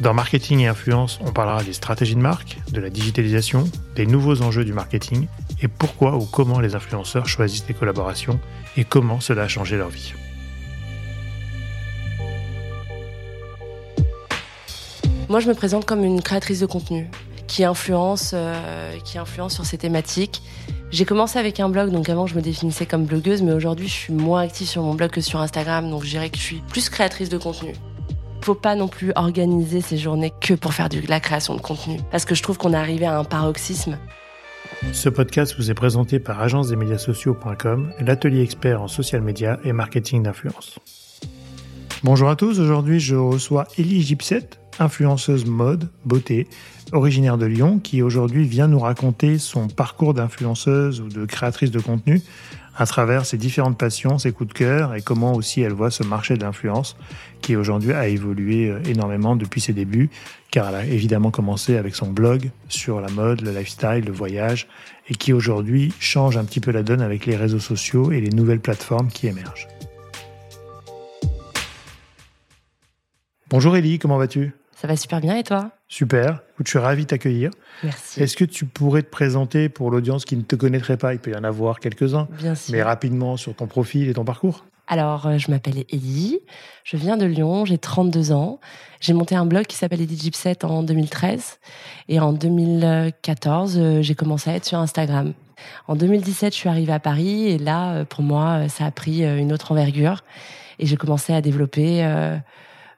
Dans Marketing et Influence, on parlera des stratégies de marque, de la digitalisation, des nouveaux enjeux du marketing et pourquoi ou comment les influenceurs choisissent les collaborations et comment cela a changé leur vie. Moi, je me présente comme une créatrice de contenu qui influence, euh, qui influence sur ces thématiques. J'ai commencé avec un blog, donc avant je me définissais comme blogueuse, mais aujourd'hui je suis moins active sur mon blog que sur Instagram, donc je dirais que je suis plus créatrice de contenu faut pas non plus organiser ces journées que pour faire de la création de contenu. Parce que je trouve qu'on est arrivé à un paroxysme. Ce podcast vous est présenté par agence des médias sociaux.com, l'atelier expert en social media et marketing d'influence. Bonjour à tous, aujourd'hui je reçois Elie Gipset, influenceuse mode, beauté, originaire de Lyon, qui aujourd'hui vient nous raconter son parcours d'influenceuse ou de créatrice de contenu à travers ses différentes passions, ses coups de cœur et comment aussi elle voit ce marché de l'influence qui aujourd'hui a évolué euh, énormément depuis ses débuts car elle a évidemment commencé avec son blog sur la mode, le lifestyle, le voyage et qui aujourd'hui change un petit peu la donne avec les réseaux sociaux et les nouvelles plateformes qui émergent. Bonjour Ellie, comment vas-tu? Ça va super bien et toi? Super, je suis ravi de t'accueillir. Merci. Est-ce que tu pourrais te présenter pour l'audience qui ne te connaîtrait pas? Il peut y en avoir quelques-uns. Bien sûr. Mais rapidement sur ton profil et ton parcours. Alors, euh, je m'appelle Eddie, je viens de Lyon, j'ai 32 ans. J'ai monté un blog qui s'appelle Eddie Gypset en 2013. Et en 2014, euh, j'ai commencé à être sur Instagram. En 2017, je suis arrivée à Paris et là, euh, pour moi, ça a pris une autre envergure. Et j'ai commencé à développer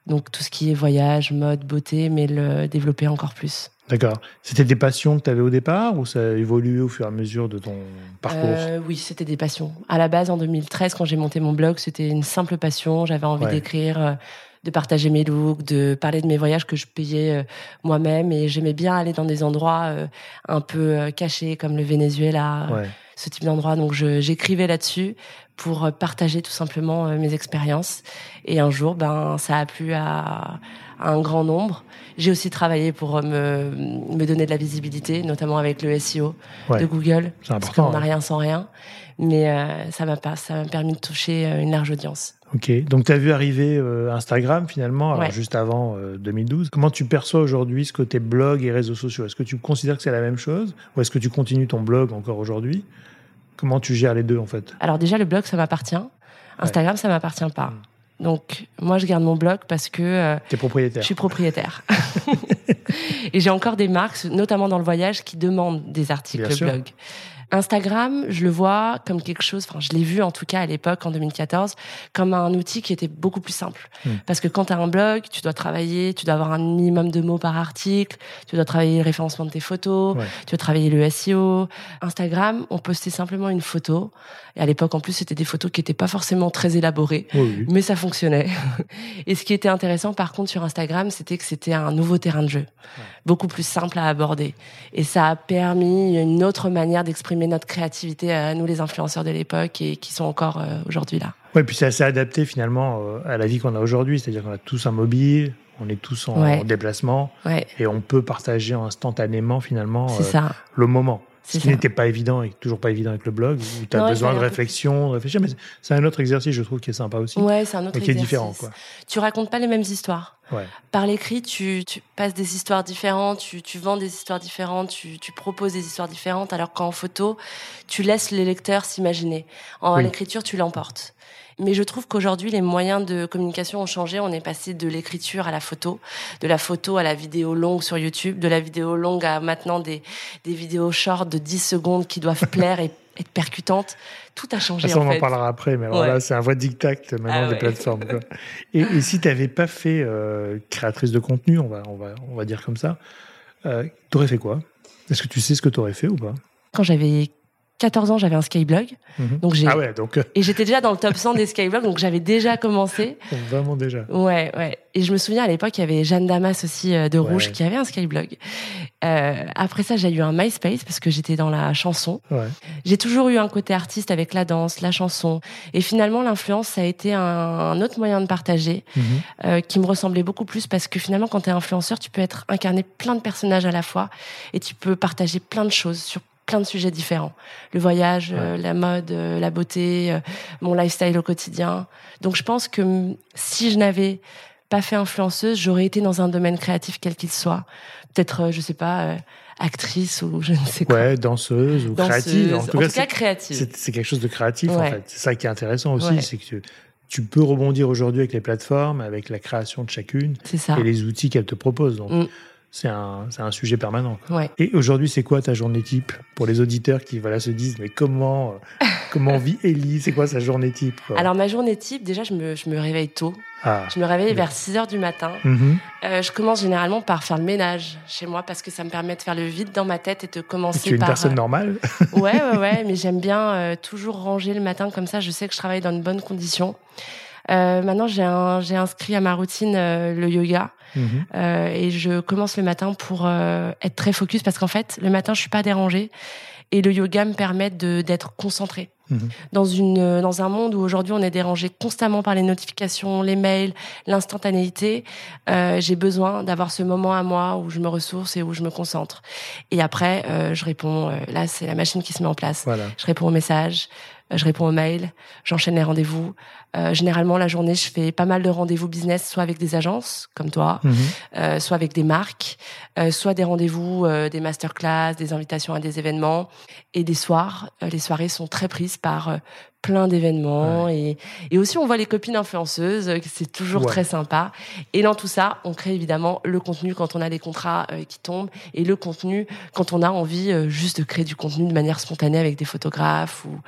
donc tout ce qui est voyage, mode, beauté, mais le développer encore plus. D'accord. C'était des passions que tu avais au départ ou ça a évolué au fur et à mesure de ton parcours? Euh, Oui, c'était des passions. À la base, en 2013, quand j'ai monté mon blog, c'était une simple passion. J'avais envie d'écrire, euh, de partager mes looks, de parler de mes voyages que je payais euh, moi-même. Et j'aimais bien aller dans des endroits un peu cachés, comme le Venezuela, ce type d'endroit. Donc j'écrivais là-dessus pour euh, partager tout simplement euh, mes expériences. Et un jour, ben, ça a plu à, un grand nombre. J'ai aussi travaillé pour euh, me, me, donner de la visibilité, notamment avec le SEO de Google. Parce qu'on n'a rien sans rien. Mais ça m'a ça m'a permis de toucher une large audience. Ok, donc tu as vu arriver Instagram finalement, juste avant 2012. Comment tu perçois aujourd'hui ce côté blog et réseaux sociaux? Est-ce que tu considères que c'est la même chose? Ou est-ce que tu continues ton blog encore aujourd'hui? Comment tu gères les deux en fait? Alors déjà le blog ça m'appartient. Instagram ça m'appartient pas. Hmm. Donc moi je garde mon blog parce que euh, es propriétaire. Je suis propriétaire. et j'ai encore des marques, notamment dans le voyage, qui demandent des articles blog. Instagram, je le vois comme quelque chose, enfin, je l'ai vu en tout cas à l'époque, en 2014, comme un outil qui était beaucoup plus simple. Hmm. Parce que quand tu as un blog, tu dois travailler, tu dois avoir un minimum de mots par article, tu dois travailler le référencement de tes photos, tu dois travailler le SEO. Instagram, on postait simplement une photo. Et à l'époque, en plus, c'était des photos qui n'étaient pas forcément très élaborées, mais ça fonctionnait. Et ce qui était intéressant, par contre, sur Instagram, c'était que c'était un nouveau terrain de jeu, beaucoup plus simple à aborder. Et ça a permis une autre manière d'exprimer notre créativité à nous, les influenceurs de l'époque, et qui sont encore euh, aujourd'hui là. Oui, puis c'est assez adapté finalement euh, à la vie qu'on a aujourd'hui, c'est-à-dire qu'on a tous un mobile, on est tous en, déplacement, et on peut partager instantanément finalement euh, le moment. Ce qui n'était pas évident et toujours pas évident avec le blog, où tu as besoin de réflexion, de réfléchir. Mais c'est un autre exercice, je trouve, qui est sympa aussi. Ouais, c'est un autre qui est différent. Quoi. Tu racontes pas les mêmes histoires. Par l'écrit, tu, tu, passes des histoires différentes, tu, tu vends des histoires différentes, tu, tu, proposes des histoires différentes, alors qu'en photo, tu laisses les lecteurs s'imaginer. En l'écriture, tu l'emportes. Mais je trouve qu'aujourd'hui, les moyens de communication ont changé. On est passé de l'écriture à la photo, de la photo à la vidéo longue sur YouTube, de la vidéo longue à maintenant des, des vidéos short de 10 secondes qui doivent plaire et être percutantes. Tout a changé. Ça, on en parlera après, mais alors là, c'est un vrai dictat maintenant ah des plateformes. Et, et, si tu n'avais pas fait euh, créatrice de contenu, on va, on va, on va dire comme ça, euh, tu aurais fait quoi? Est-ce que tu sais ce que tu aurais fait ou pas? Quand j'avais 14 ans, j'avais un skyblog. Mhm. Donc j'ai ah ouais, donc euh, et j'étais déjà dans le top 100 des skyblogs, donc j'avais déjà commencé. vraiment déjà. Ouais, ouais. Et je me souviens à l'époque, il y avait Jeanne Damas aussi euh, de Rouge qui avait un skyblog. Euh, après ça, j'ai eu un MySpace parce que j'étais dans la chanson. Ouais. J'ai toujours eu un côté artiste avec la danse, la chanson, et finalement l'influence ça a été un, autre moyen de partager mhm. euh, qui me ressemblait beaucoup plus parce que finalement quand tu es influenceur, tu peux être incarné plein de personnages à la fois et tu peux partager plein de choses sur plein de sujets différents. Le voyage, euh, la mode, euh, la beauté, euh, mon lifestyle au quotidien. Donc je pense que si je n'avais pas fait influenceuse, j'aurais été dans un domaine créatif quel qu'il soit. Peut-être, je sais pas, actrice ou je ne sais quoi. Ouais, danseuse ou créative. En tout, cas, créative. C'est quelque chose de créatif en fait. C'est ça qui est intéressant aussi, c'est que tu peux rebondir aujourd'hui avec les plateformes, avec la création de chacune et les outils qu'elles te proposent. Donc, mm c'est un, un, sujet permanent. Et aujourd'hui, c'est quoi ta journée type pour les auditeurs qui voilà, se disent mais comment, euh, comment vit Ellie? C'est quoi sa journée type Alors, ma journée type, déjà, je me, je me réveille tôt. Ah, je me réveille vers 6 heures du matin. Mm-hmm. Euh, je commence généralement par faire le ménage chez moi parce que ça me permet de faire le vide dans ma tête et de commencer tu es une personne euh, normale? Ouais, ouais, ouais, mais j'aime bien toujours ranger le matin comme ça. Je sais que je travaille dans de bonnes conditions. Euh, maintenant, j'ai inscrit à ma routine le yoga. Mhm. Euh, et je commence le matin pour être très focus parce qu'en fait, le matin, je suis pas dérangée. Et le yoga me permet d'être concentrée. Mhm. Dans, une, dans un monde où aujourd'hui on est dérangé constamment par les notifications, les mails, l'instantanéité, j'ai besoin d'avoir ce moment à moi où je me ressource et où je me concentre. Et après, je réponds. là, c'est la machine qui se met en place. Je réponds aux messages, je réponds aux mails, j'enchaîne les rendez-vous. Euh, généralement, la journée, je fais pas mal de rendez-vous business, soit avec des agences comme toi, mhm. euh, soit avec des marques, euh, soit des rendez-vous, euh, des masterclass, des invitations à des événements et des soirs. Euh, les soirées sont très prises par plein d'événements et, et aussi on voit les copines influenceuses, c'est toujours très sympa. Et dans tout ça, on crée évidemment le contenu quand on a des contrats qui tombent et le contenu quand on a envie juste de créer du contenu de manière spontanée avec des photographes ou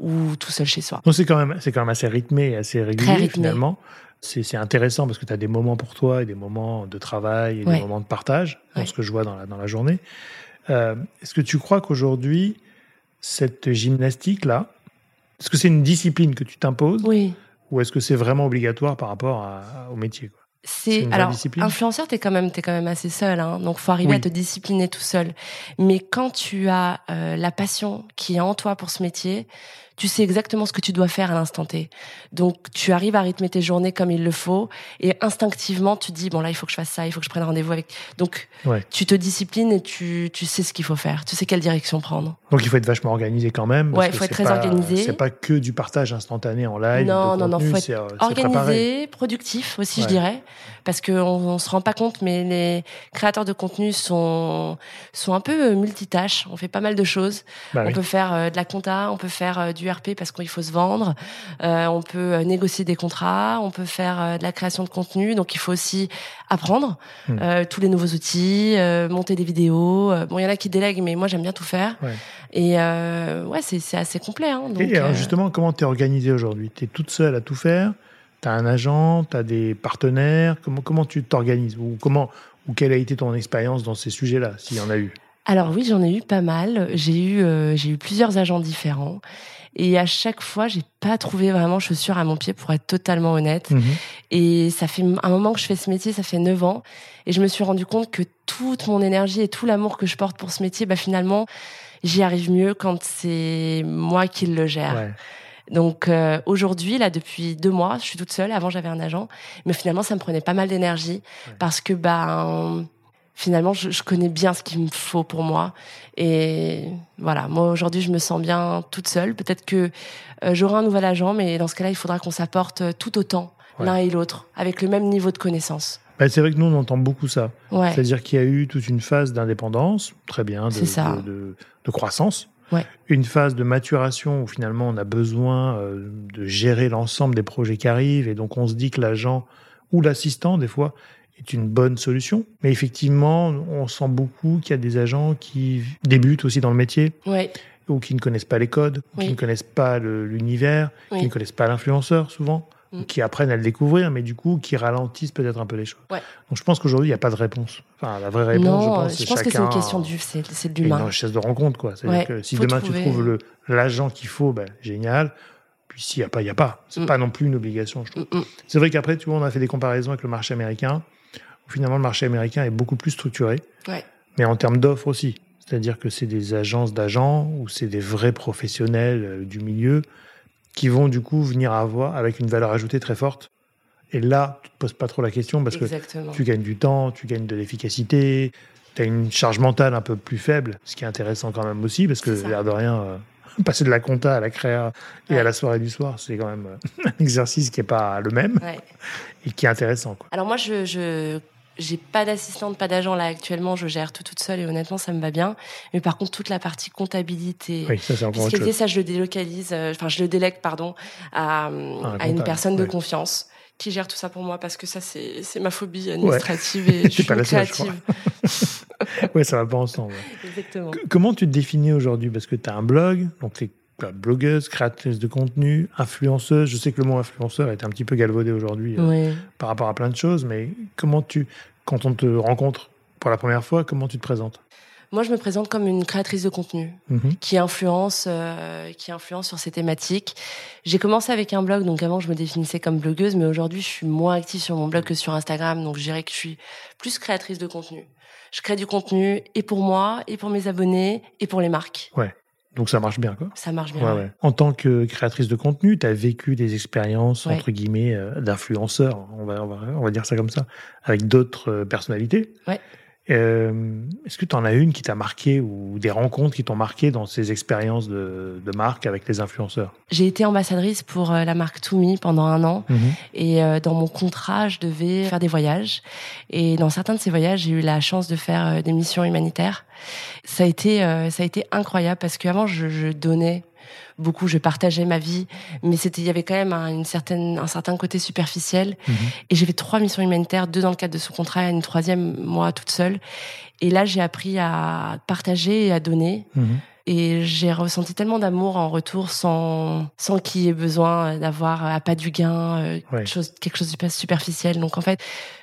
ou tout seul chez soi. Donc c'est quand même c'est quand même assez rythmé et assez régulier finalement. C'est intéressant parce que tu as des moments pour toi et des moments de travail et des moments de partage, dans ce que je vois dans la, dans la journée. Euh, Est-ce que tu crois qu'aujourd'hui, cette gymnastique-là, est-ce que c'est une discipline que tu t'imposes Oui. Ou est-ce que c'est vraiment obligatoire par rapport au métier c'est alors influenceur t'es quand même t'es quand même assez seul hein, donc faut arriver à te discipliner tout seul. Mais quand tu as euh, la passion qui est en toi pour ce métier tu sais exactement ce que tu dois faire à l'instant T. Donc tu arrives à rythmer tes journées comme il le faut et instinctivement tu dis bon là il faut que je fasse ça, il faut que je prenne rendez-vous avec. Donc tu te disciplines et tu, tu sais ce qu'il faut faire, tu sais quelle direction prendre. Donc il faut être vachement organisé quand même. ouais, il faut être très organisé. C'est pas que du partage instantané en live. Non, non, non, il faut être euh, organisé, productif aussi, je dirais, parce qu'on on se rend pas compte, mais les créateurs de contenu sont sont un peu euh, multitâches. On fait pas mal de choses. Bah on peut faire euh, de la compta, on peut faire du du RP parce qu'il faut se vendre. Euh, on peut euh, négocier des contrats, on peut faire euh, de la création de contenu. Donc il faut aussi apprendre hmm. tous les nouveaux outils, monter des vidéos. Bon, il y en a qui délèguent, mais moi j'aime bien tout faire. Et ouais, c'est assez complet. Hein, donc, et alors justement, comment tu es organisée aujourd'hui? Tu es toute seule à tout faire? Tu as un agent? Tu as des partenaires? Comment, comment tu t'organises? Ou, comment, ou quelle a été ton expérience dans ces sujets-là, s'il y en a eu? Alors oui, j'en ai eu pas mal. J'ai eu j'ai eu plusieurs agents différents et à chaque fois, j'ai pas trouvé vraiment chaussure à mon pied pour être totalement honnête. Mhm. Et ça fait un moment que je fais ce métier, ça fait neuf ans. Et je me suis rendu compte que toute mon énergie et tout l'amour que je porte pour ce métier, bah finalement, j'y arrive mieux quand c'est moi qui le gère. Donc euh, aujourd'hui, là, depuis deux mois, je suis toute seule. Avant, j'avais un agent, mais finalement, ça me prenait pas mal d'énergie parce que ben finalement, je, je, connais bien ce qu'il me faut pour moi. Et voilà, moi aujourd'hui, je me sens bien toute seule. Peut-être que euh, j'aurai un nouvel agent, mais dans ce cas-là, il faudra qu'on s'apporte euh, tout autant l'un et l'autre, avec le même niveau de connaissance. Bah, c'est vrai que nous, on entend beaucoup ça. C'est-à-dire qu'il y a eu toute une phase d'indépendance, très bien, de, de, de, croissance. Une phase de maturation où finalement on a besoin euh, de gérer l'ensemble des projets qui arrivent et donc on se dit que l'agent ou l'assistant, des fois, est une bonne solution. Mais effectivement, on sent beaucoup qu'il y a des agents qui débutent aussi dans le métier. Ou qui ne connaissent pas les codes, qui ne connaissent pas l'univers, qui ne connaissent pas l'influenceur souvent, mm. qui apprennent à le découvrir, mais du coup, qui ralentissent peut-être un peu les choses. Ouais. Donc je pense qu'aujourd'hui, il n'y a pas de réponse. Enfin, la vraie réponse, non, je pense, je pense que c'est une question du, c'est, de l'humain. Une richesse de rencontre, quoi. C'est-à-dire que si demain tu trouves le, l'agent qu'il faut, ben, génial. Puis s'il n'y a pas, il n'y a pas. C'est mm. pas non plus une obligation, je trouve. Mm, c'est vrai qu'après, tu vois, on a fait des comparaisons avec le marché américain. Finalement, le marché américain est beaucoup plus structuré. Ouais. Mais en termes d'offres aussi. C'est-à-dire que c'est des agences d'agents ou c'est des vrais professionnels euh, du milieu qui vont du coup venir avoir avec une valeur ajoutée très forte. Et là, tu te poses pas trop la question parce que tu gagnes du temps, tu gagnes de l'efficacité, tu as une charge mentale un peu plus faible, ce qui est intéressant quand même aussi parce que l'air de rien, euh, passer de la compta à la créa et à la soirée du soir, c'est quand même euh, un exercice qui est pas le même et qui est intéressant. Quoi. Alors moi, je, je j'ai pas d'assistante, pas d'agent là actuellement. Je gère tout toute seule et honnêtement, ça me va bien. Mais par contre, toute la partie comptabilité, oui, ça, c'est ça, je le délocalise, euh, enfin, je le délègue, pardon, à, à une personne de confiance qui gère tout ça pour moi parce que ça, c'est ma phobie administrative et je suis pas créative. oui, ça va pas ensemble. Exactement. comment tu te définis aujourd'hui? Parce que tu as un blog, donc tu blogueuse, créatrice de contenu, influenceuse. Je sais que le mot influenceur est un petit peu galvaudé aujourd'hui euh, par rapport à plein de choses, mais comment tu, quand on te rencontre pour la première fois, comment tu te présentes? Moi, je me présente comme une créatrice de contenu mhm. qui influence, euh, qui influence sur ces thématiques. J'ai commencé avec un blog, donc avant je me définissais comme blogueuse, mais aujourd'hui je suis moins active sur mon blog que sur Instagram, donc je dirais que je suis plus créatrice de contenu. Je crée du contenu et pour moi, et pour mes abonnés, et pour les marques. Ouais. Donc ça marche bien, quoi. Ça marche bien. En tant que créatrice de contenu, tu as vécu des expériences, entre guillemets, euh, d'influenceurs, on va, on, va, on va dire ça comme ça, avec d'autres euh, personnalités. Ouais. Euh, est-ce que tu en as une qui t'a marqué ou des rencontres qui t'ont marqué dans ces expériences de, marque avec les influenceurs? J'ai été ambassadrice pour euh, la marque Toumi pendant un an mhm. et euh, dans mon contrat, je devais faire des voyages et dans certains de ces voyages, j'ai eu la chance de faire des missions humanitaires. Ça a été ça a été incroyable parce qu'avant je, je donnais beaucoup, je partageais ma vie, mais c'était, il y avait quand même un, une certaine, un certain côté superficiel. Mhm. Et j'ai fait trois missions humanitaires, deux dans le cadre de ce contrat, une troisième moi toute seule. Et là, j'ai appris à partager et à donner. Mhm. Et j'ai ressenti tellement d'amour en retour sans, sans qu'il y ait besoin d'avoir à pas du gain, euh, quelque, chose, quelque chose de superficiel. Donc en fait,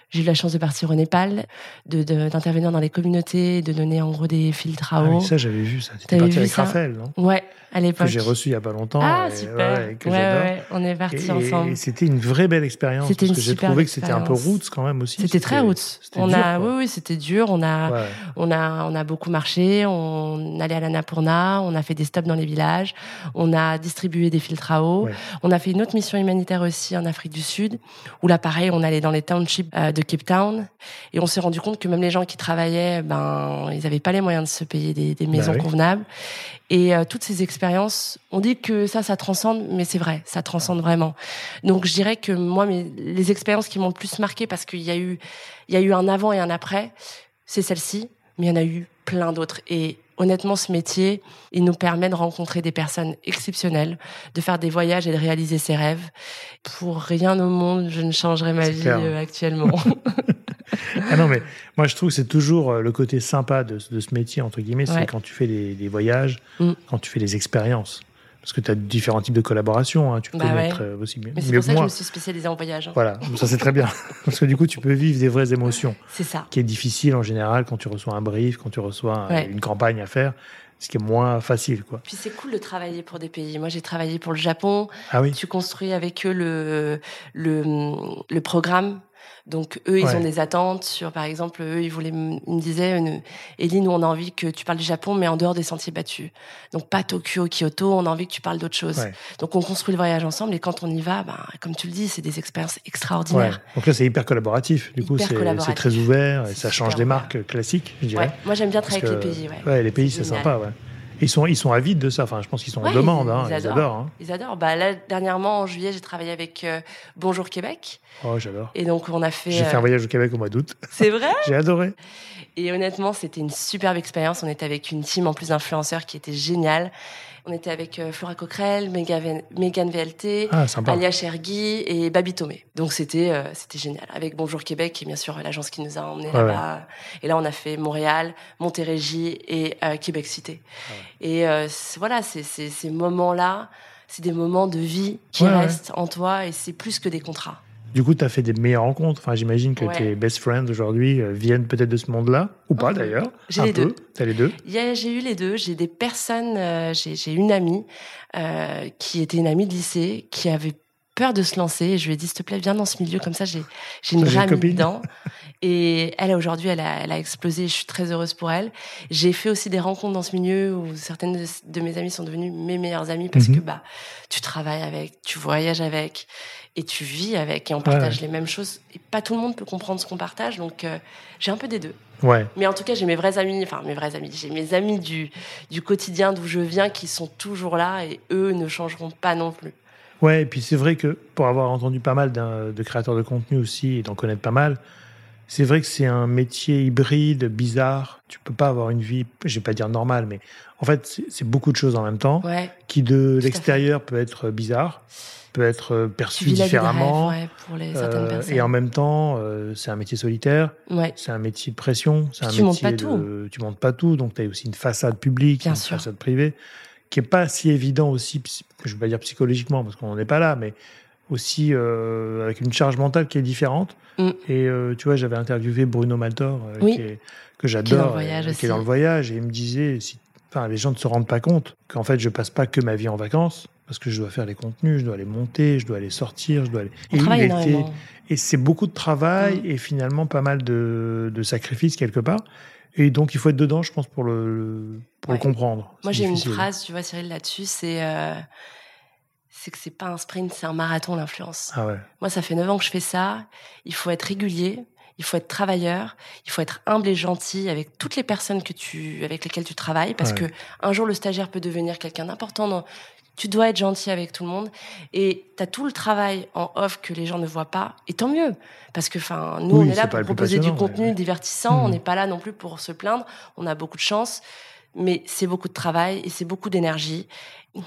j'ai eu la chance de partir au Népal, d'intervenir de, dans les communautés, de donner en gros des filtres à ah eau. ça, j'avais vu ça. C'était parti avec Raphaël, non? Ouais, à l'époque. Que j'ai reçu il y a pas longtemps. Ah, super. Ouais, que ouais, ouais, on est partis ensemble. Et c'était une vraie belle expérience. C'était parce que j'ai trouvé que c'était un peu roots quand même aussi. C'était très roots. On a, oui, oui, c'était dur. On a, on a, on a beaucoup marché. On allait à la Napurna. On a fait des stops dans les villages. On a distribué des filtres à eau. On a fait une autre mission humanitaire aussi en Afrique du Sud, où là, pareil, on allait dans les townships euh, de Cape Town. Et on s'est rendu compte que même les gens qui travaillaient, ben, ils n'avaient pas les moyens de se payer des, des maisons bah convenables. Et euh, toutes ces expériences, on dit que ça, ça transcende, mais c'est vrai, ça transcende vraiment. Donc je dirais que moi, mes, les expériences qui m'ont le plus marqué, parce qu'il y a eu, il y a eu un avant et un après, c'est celle-ci, mais il y en a eu plein d'autres. Et honnêtement, ce métier, il nous permet de rencontrer des personnes exceptionnelles, de faire des voyages et de réaliser ses rêves. Pour rien au monde, je ne changerais ma vie euh, actuellement. ah non, mais moi, je trouve que c'est toujours euh, le côté sympa de, de ce métier, entre guillemets, c'est quand tu fais des, voyages, mm. quand tu fais les expériences. Parce que tu as différents types de collaborations, hein, tu peux bah connaître euh, aussi mieux. Mais c'est pour ça que je me suis spécialisée en voyage. Hein. Voilà, ça c'est très bien. Parce que du coup, tu peux vivre des vraies émotions. C'est ça. Qui est difficile en général quand tu reçois un brief, quand tu reçois une campagne à faire ce qui est moins facile. Quoi. Puis c'est cool de travailler pour des pays. Moi, j'ai travaillé pour le Japon. Ah oui. Tu construis avec eux le, le, le programme donc eux, ils ont des attentes sur, par exemple, eux, ils voulaient, ils me disaient, Elie, nous, on a envie que tu parles du Japon, mais en dehors des sentiers battus. Donc pas Tokyo, Kyoto, on a envie que tu parles d'autre chose. Donc on construit le voyage ensemble, et quand on y va, ben, comme tu le dis, c'est des expériences extraordinaires. Donc là, c'est hyper collaboratif. Du coup, c'est très ouvert, et ça change des marques classiques, je dirais. Moi, j'aime bien travailler avec les pays. Ouais, les pays, c'est sympa. Ouais. Ils sont, ils sont avides de ça. Enfin, je pense qu'ils sont en demande. Ils, hein. adorent. Hein. Ils adorent. Bah, là, dernièrement, en juillet, j'ai travaillé avec euh, Bonjour Québec. Oh, j'adore. Et donc, on a fait. J'ai fait un euh, voyage au Québec au mois d'août. C'est vrai J'ai adoré. Et honnêtement, c'était une superbe expérience. On était avec une team en plus d'influenceurs qui était géniale. On était avec euh, Flora Coquerel, Megan VLT, ah, Alia Chergui et Babi Tomé. Donc c'était euh, c'était génial. Avec Bonjour Québec et bien sûr l'agence qui nous a emmenés là-bas. Et là on a fait Montréal, Montérégie et euh, Québec Cité. Et voilà, c'est ces moments-là c'est des moments de vie qui restent en toi et c'est plus que des contrats. Du coup, tu as fait des meilleures rencontres. Enfin, j'imagine que tes best friends aujourd'hui euh, viennent peut-être de ce monde-là, ou pas d'ailleurs. J'ai les, deux. As les deux. J'ai eu les deux. J'ai des personnes. Euh, j'ai une amie euh, qui était une amie de lycée qui avait peur de se lancer. je lui ai dit, s'il te plaît, viens dans ce milieu comme ça. J'ai une vraie amie dedans. Et elle, aujourd'hui, elle a, elle a explosé. Je suis très heureuse pour elle. J'ai fait aussi des rencontres dans ce milieu où certaines de, mes amies sont devenues mes meilleures amies parce mhm. que bah, tu travailles avec, tu voyages avec et tu vis avec et on partage les mêmes choses. Et pas tout le monde peut comprendre ce qu'on partage, donc euh, j'ai un peu des deux. Ouais. Mais en tout cas, j'ai mes vrais amis, enfin mes vrais amis, j'ai mes amis du, du quotidien d'où je viens qui sont toujours là et eux ne changeront pas non plus. Ouais, et puis c'est vrai que pour avoir entendu pas mal de créateurs de contenu aussi et d'en connaître pas mal, c'est vrai que c'est un métier hybride, bizarre. Tu peux pas avoir une vie, je vais pas dire normale, mais en fait, c'est beaucoup de choses en même temps, qui de l'extérieur peut être bizarre peut être euh, perçu différemment. pour les, euh, Et en même temps, euh, c'est un métier solitaire, c'est un métier de pression, c'est un tu métier montes pas de, tout. tu montes pas tout, donc tu as aussi une façade publique, une façade privée, qui est pas si évident aussi, je vais pas dire psychologiquement parce qu'on n'est pas là, mais aussi avec une charge mentale qui est différente. Mm. Et tu vois, j'avais interviewé Bruno Maltor, que j'adore, qui, est dans le voyage, et il me disait, si, enfin, les gens ne se rendent pas compte qu'en fait, je passe pas que ma vie en vacances parce que je dois faire les contenus, je dois les monter, je dois les sortir, je dois les. et, et c'est beaucoup de travail mm. et finalement pas mal de, de, sacrifices quelque part. Et donc il faut être dedans, je pense, pour le pour le comprendre. Moi j'ai une phrase, tu vois Cyril là-dessus, c'est euh, c'est que c'est pas un sprint, c'est un marathon l'influence. Ah ouais. Moi ça fait 9 ans que je fais ça. Il faut être régulier, il faut être travailleur, il faut être humble et gentil avec toutes les personnes que tu, avec lesquelles tu travailles, parce que un jour le stagiaire peut devenir quelqu'un d'important dans tu dois être gentil avec tout le monde et tu as tout le travail en off que les gens ne voient pas et tant mieux parce que enfin nous on est là pour proposer du contenu divertissant, on mmh. n'est pas là non plus pour se plaindre, on a beaucoup de chance mais c'est beaucoup de travail et c'est beaucoup d'énergie.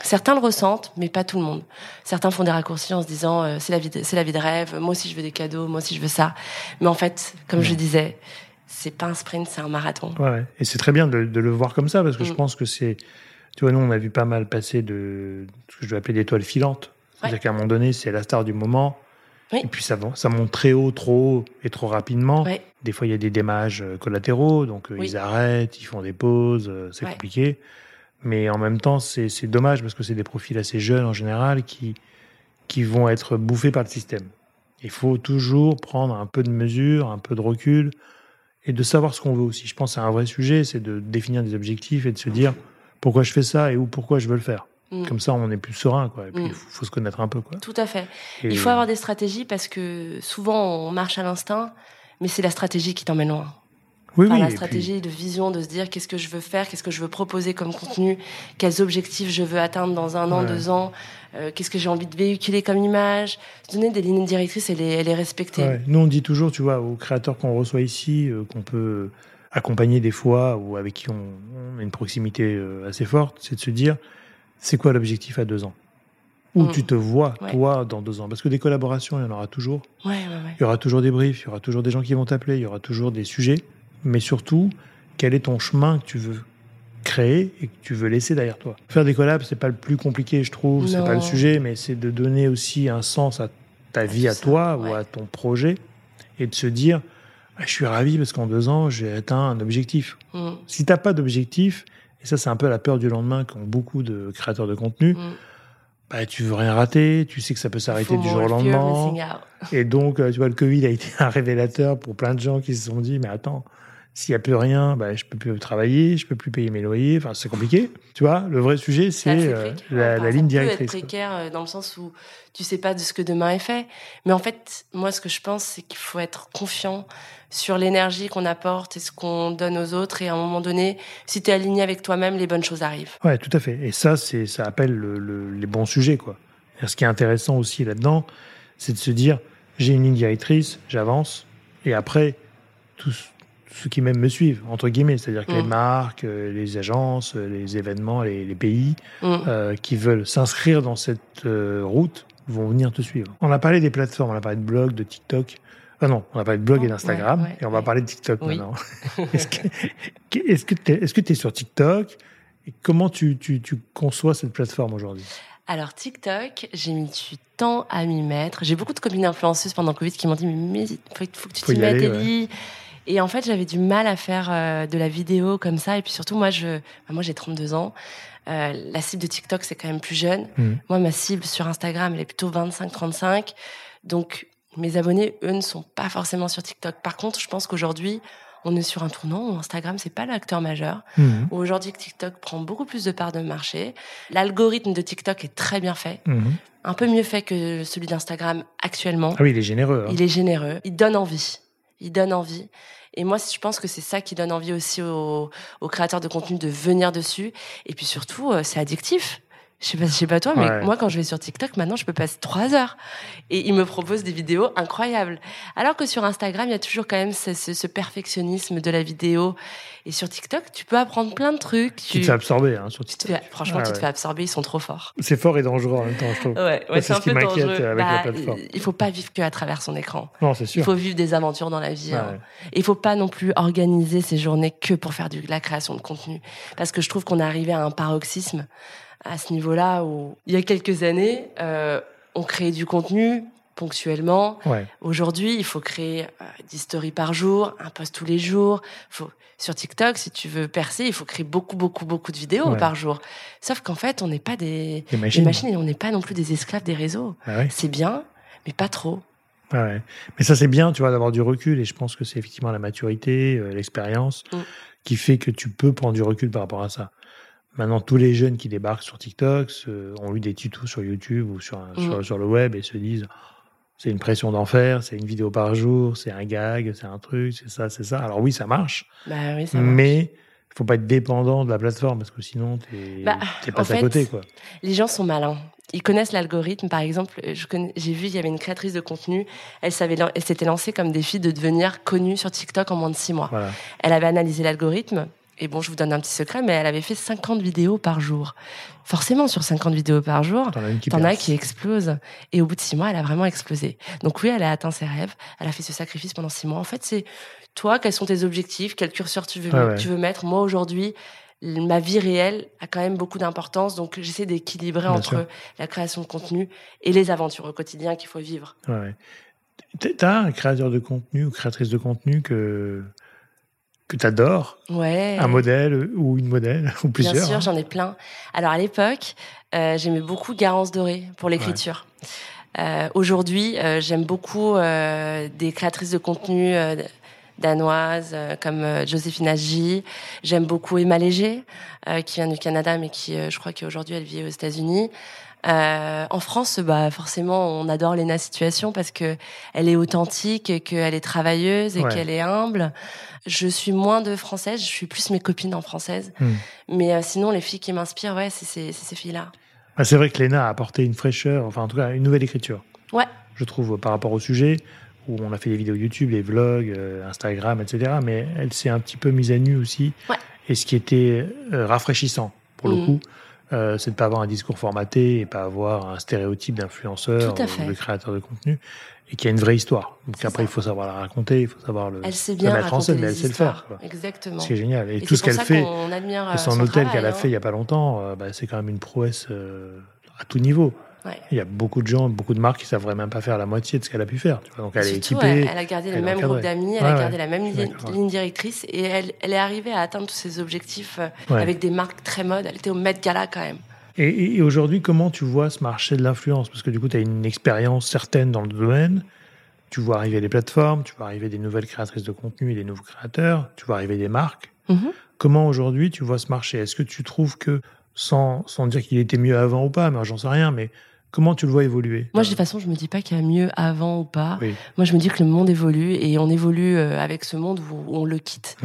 Certains le ressentent, mais pas tout le monde. Certains font des raccourcis en se disant euh, c'est la vie, c'est la vie de rêve. Moi aussi je veux des cadeaux, moi aussi je veux ça. Mais en fait, comme je disais, c'est pas un sprint, c'est un marathon. Ouais, et c'est très bien de, le voir comme ça parce que je mmh. pense que c'est tu vois, nous, on a vu pas mal passer de ce que je vais appeler d'étoiles filantes. C'est-à-dire qu'à un moment donné, c'est la star du moment. Et puis ça, ça monte très haut, trop haut et trop rapidement. Des fois, il y a des démages euh, collatéraux, donc euh, ils arrêtent, ils font des pauses, euh, c'est compliqué. Mais en même temps, c'est dommage parce que c'est des profils assez jeunes en général qui, qui vont être bouffés par le système. Il faut toujours prendre un peu de mesure, un peu de recul et de savoir ce qu'on veut aussi. Je pense que c'est un vrai sujet, c'est de définir des objectifs et de se dire pourquoi je fais ça et où pourquoi je veux le faire. Mm. Comme ça, on est plus serein, quoi. Et puis, il mm. faut, se connaître un peu, quoi. Tout à fait. Il faut avoir des stratégies parce que souvent, on marche à l'instinct, mais c'est la stratégie qui t'emmène loin. Oui, oui, la stratégie de vision, de se dire qu'est-ce que je veux faire, qu'est-ce que je veux proposer comme contenu, quels objectifs je veux atteindre dans un an, deux ans, euh, qu'est-ce que j'ai envie de véhiculer comme image, donner des lignes directrices et les, les respecter. Nous, on dit toujours, tu vois, aux créateurs qu'on reçoit ici, euh, qu'on peut accompagné des fois ou avec qui on, a une proximité euh, assez forte, c'est de se dire c'est quoi l'objectif à deux ans? Où mm. tu te vois, toi, dans deux ans? Parce que des collaborations, il y en aura toujours. il y aura toujours des briefs, il y aura toujours des gens qui vont t'appeler, il y aura toujours des sujets. Mais surtout, quel est ton chemin que tu veux créer et que tu veux laisser derrière toi? Faire des collabs, c'est pas le plus compliqué, je trouve, c'est pas le sujet, mais c'est de donner aussi un sens à ta vie à toi ou à ton projet et de se dire bah, je suis ravi parce qu'en deux ans, j'ai atteint un objectif. Mm. Si tu n'as pas d'objectif, et ça c'est un peu la peur du lendemain qu'ont beaucoup de créateurs de contenu, mm. bah, tu veux rien rater, tu sais que ça peut s'arrêter du jour au lendemain. Et donc, euh, tu vois, le Covid a été un révélateur pour plein de gens qui se sont dit, mais attends, s'il n'y a plus rien, bah, je peux plus travailler, je peux plus payer mes loyers. Enfin, c'est compliqué. Tu vois, le vrai sujet, c'est euh, la, la ligne directrice. Peut être précaire euh, dans le sens où tu sais pas de ce que demain est fait. Mais en fait, moi, ce que je pense, c'est qu'il faut être confiant sur l'énergie qu'on apporte et ce qu'on donne aux autres. Et à un moment donné, si tu es aligné avec toi-même, les bonnes choses arrivent. Ouais, tout à fait. Et ça, c'est, ça appelle le, les bons sujets, quoi. Et ce qui est intéressant aussi là-dedans, c'est de se dire, j'ai une ligne directrice, j'avance, et après, tout, ceux qui même me suivent, entre guillemets, c'est-à-dire que les mm. marques, euh, les agences, euh, les événements, les, pays mm. euh, qui veulent s'inscrire dans cette route vont venir te suivre. On a parlé des plateformes, on a parlé de blog, de TikTok. Ah non, on a parlé de blog et d'Instagram, et on va parler de TikTok maintenant. est-ce que tu es, est, sur TikTok? Et comment tu, tu, tu, conçois cette plateforme aujourd'hui? Alors TikTok, j'ai mis du temps à m'y mettre. J'ai beaucoup de copines influenceuses pendant le Covid qui m'ont dit mais il faut, que tu t'y mettes, Ellie. Et en fait, j'avais du mal à faire euh, de la vidéo comme ça. Et puis surtout, moi, je, bah, moi, j'ai 32 ans. Euh, la cible de TikTok, c'est quand même plus jeune. Mmh. Moi, ma cible sur Instagram, elle est plutôt 25-35. Donc, mes abonnés, eux, ne sont pas forcément sur TikTok. Par contre, je pense qu'aujourd'hui, on est sur un tournant où Instagram, c'est pas l'acteur majeur. Mmh. Aujourd'hui, TikTok prend beaucoup plus de parts de marché. L'algorithme de TikTok est très bien fait. Mmh. Un peu mieux fait que celui d'Instagram actuellement. Ah oui, il est généreux. Hein. Il est généreux. Il donne envie. Il donne envie. Et moi, je pense que c'est ça qui donne envie aussi aux, créateurs de contenu de venir dessus. Et puis surtout, euh, c'est addictif. Je sais pas, je sais pas toi, mais moi, quand je vais sur TikTok, maintenant, je peux passer trois heures. Et ils me proposent des vidéos incroyables. Alors que sur Instagram, il y a toujours quand même ce, ce, perfectionnisme de la vidéo. Et sur TikTok, tu peux apprendre plein de trucs. Tu, te fais absorber, hein, sur TikTok. franchement, ah tu te fais absorber, ils sont trop forts. C'est fort et dangereux en même temps, je trouve. Ouais, ouais c'est un ce peu dangereux. Avec la bah, plateforme. Il faut pas vivre que à travers son écran. Non, c'est sûr. Il faut vivre des aventures dans la vie. Hein. Et il faut pas non plus organiser ses journées que pour faire de la création de contenu. Parce que je trouve qu'on est arrivé à un paroxysme à ce niveau-là où il y a quelques années, euh, on créait du contenu ponctuellement. Aujourd'hui, il faut créer euh, 10 stories par jour, un post tous les jours. Faut, sur TikTok, si tu veux percer, il faut créer beaucoup, beaucoup, beaucoup de vidéos par jour. Sauf qu'en fait, on n'est pas des, machines. et on n'est pas non plus des esclaves des réseaux. Ah c'est bien, mais pas trop. Ah mais ça, c'est bien, tu vois, d'avoir du recul. Et je pense que c'est effectivement la maturité, euh, l'expérience, mm. qui fait que tu peux prendre du recul par rapport à ça. Maintenant, tous les jeunes qui débarquent sur TikTok ont eu des tutos sur YouTube ou sur, mm. sur, le web et se disent c'est une pression d'enfer, c'est une vidéo par jour, c'est un gag, c'est un truc, c'est ça, c'est ça. Alors oui, ça marche. Bah oui, ça marche. Mais il faut pas être dépendant de la plateforme parce que sinon tu bah, à côté quoi. Les gens sont malins. Ils connaissent l'algorithme. Par exemple, j'ai vu il y avait une créatrice de contenu. Elle savait, elle s'était lancée comme défi de devenir connue sur TikTok en moins de six mois. Elle avait analysé l'algorithme et bon, je vous donne un petit secret, mais elle avait fait 50 vidéos par jour. Forcément, sur 50 vidéos par jour, t'en as qui explosent. Et au bout de six mois, elle a vraiment explosé. Donc oui, elle a atteint ses rêves. Elle a fait ce sacrifice pendant six mois. En fait, c'est toi, quels sont tes objectifs, quel curseur tu veux, tu veux mettre. Moi, aujourd'hui, ma vie réelle a quand même beaucoup d'importance. Donc, j'essaie d'équilibrer entre la création de contenu et les aventures au quotidien qu'il faut vivre. Ouais. T'as un créateur de contenu ou créatrice de contenu que que tu adores Ouais. Un modèle ou une modèle ou plusieurs Bien sûr, j'en ai plein. Alors à l'époque, euh, j'aimais beaucoup Garance Doré pour l'écriture. Euh, Aujourd'hui, euh, j'aime beaucoup des créatrices de contenu danoises comme Joséphine Agi. J'aime beaucoup Emma Léger, qui vient du Canada, mais qui, je crois qu'aujourd'hui, elle vit aux États-Unis. Euh, en France, bah forcément, on adore Lena Situation parce que elle est authentique, qu'elle est travailleuse et qu'elle est humble. Je suis moins de française, je suis plus mes copines en française. Hmm. Mais euh, sinon, les filles qui m'inspirent, ouais, c'est ces filles-là. Bah, c'est vrai que Lena a apporté une fraîcheur, enfin en tout cas une nouvelle écriture. Ouais. Je trouve par rapport au sujet où on a fait des vidéos YouTube, les vlogs, euh, Instagram, etc. Mais elle s'est un petit peu mise à nu aussi. Ouais. Et ce qui était rafraîchissant pour le hmm. coup euh, c'est de pas avoir un discours formaté et pas avoir un stéréotype d'influenceur ou de créateur de contenu et qui a une vraie histoire. Donc après, il faut savoir la raconter, il faut savoir le, elle sait bien mettre en scène, mais elle sait le faire. Quoi. Exactement. C'est génial. Et, tout ce qu'elle fait, et son, hôtel qu'elle a hein. fait il y a pas longtemps, euh, bah, c'est quand même une prouesse euh, à tout niveau. Il y a beaucoup de gens, beaucoup de marques qui savent même pas faire la moitié de ce qu'elle a pu faire. Tu vois. Donc elle est équipée. Elle, a gardé le même groupe d'amis, elle a gardé la même ligne, directrice et elle, elle, est arrivée à atteindre tous ses objectifs euh, avec des marques très modes. Elle était au Met Gala quand même. Et, aujourd'hui, comment tu vois ce marché de l'influence? Parce que du coup, tu as une expérience certaine dans le domaine. Tu vois arriver des plateformes, tu vois arriver des nouvelles créatrices de contenu et des nouveaux créateurs, tu vois arriver des marques. Mm-hmm. Comment aujourd'hui tu vois ce marché? Est-ce que tu trouves que, sans, sans dire qu'il était mieux avant ou pas, mais j'en sais rien, mais Comment tu le vois évoluer Moi, de toute façon, je me dis pas qu'il y a mieux avant ou pas. Moi, je me dis que le monde évolue et on évolue euh, avec ce monde où on le quitte.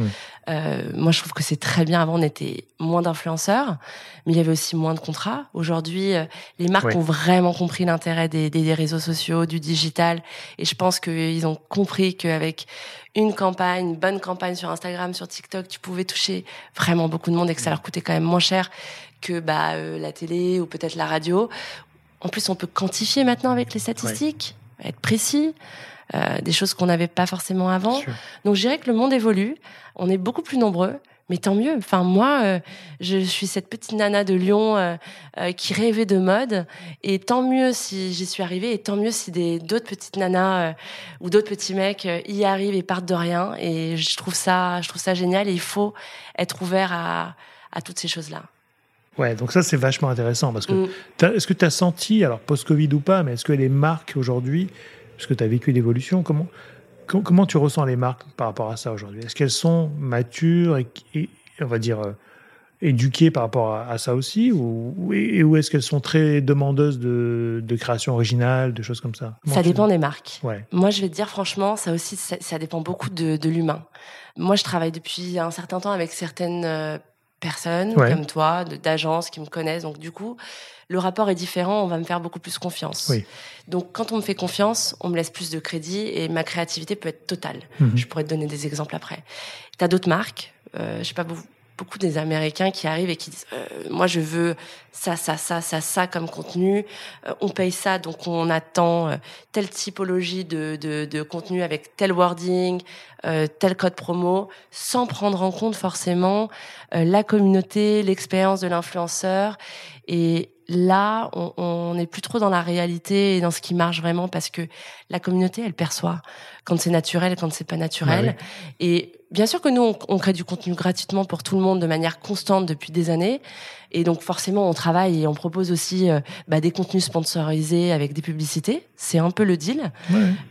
Euh, moi, je trouve que c'est très bien. Avant, on était moins d'influenceurs, mais il y avait aussi moins de contrats. Aujourd'hui, euh, les marques ont vraiment compris l'intérêt des, des, réseaux sociaux, du digital, et je pense qu'ils ont compris qu'avec une campagne, une bonne campagne sur Instagram, sur TikTok, tu pouvais toucher vraiment beaucoup de monde et que ça leur coûtait quand même moins cher que bah, la télé ou peut-être la radio, en plus, on peut quantifier maintenant avec les statistiques, être précis, euh, des choses qu'on n'avait pas forcément avant. Donc, je dirais que le monde évolue. On est beaucoup plus nombreux, mais tant mieux. Enfin, moi, euh, je suis cette petite nana de Lyon euh, euh, qui rêvait de mode, et tant mieux si j'y suis arrivée, et tant mieux si des d'autres petites nanas ou d'autres petits mecs y arrivent et partent de rien. Et je trouve ça, je trouve ça génial. Et il faut être ouvert à, à toutes ces choses-là. Ouais, donc ça c'est vachement intéressant parce que mm. est-ce que tu as senti, alors post-Covid ou pas, mais est-ce que les marques aujourd'hui, parce que tu as vécu l'évolution, comment Comment tu ressens les marques par rapport à ça aujourd'hui? Est-ce qu'elles sont matures et, on va dire euh, éduquées par rapport à, ça aussi ou, ou est-ce qu'elles sont très demandeuses de, création originale, de choses comme ça? Ça dépend des marques. Moi, je vais te dire franchement, ça aussi, ça, dépend beaucoup de, l'humain. Moi, je travaille depuis un certain temps avec certaines personnes comme toi, d'agences qui me connaissent. Donc, du coup, le rapport est différent, on va me faire beaucoup plus confiance. Donc quand on me fait confiance, on me laisse plus de crédit et ma créativité peut être totale. Mhm. Je pourrais te donner des exemples après. Tu as d'autres marques, euh, je sais pas beaucoup des Américains qui arrivent et qui disent euh, moi je veux ça ça ça ça ça comme contenu. Euh, on paye ça donc on attend telle typologie de, de, de, contenu avec tel wording tel code promo sans prendre en compte forcément la communauté l'expérience de l'influenceur. Et là, on n'est plus trop dans la réalité et dans ce qui marche vraiment parce que la communauté, elle perçoit quand c'est naturel et quand c'est pas naturel. Et bien sûr que nous, on, crée du contenu gratuitement pour tout le monde de manière constante depuis des années. Et donc forcément, on travaille et on propose aussi euh, bah, des contenus sponsorisés avec des publicités. C'est un peu le deal.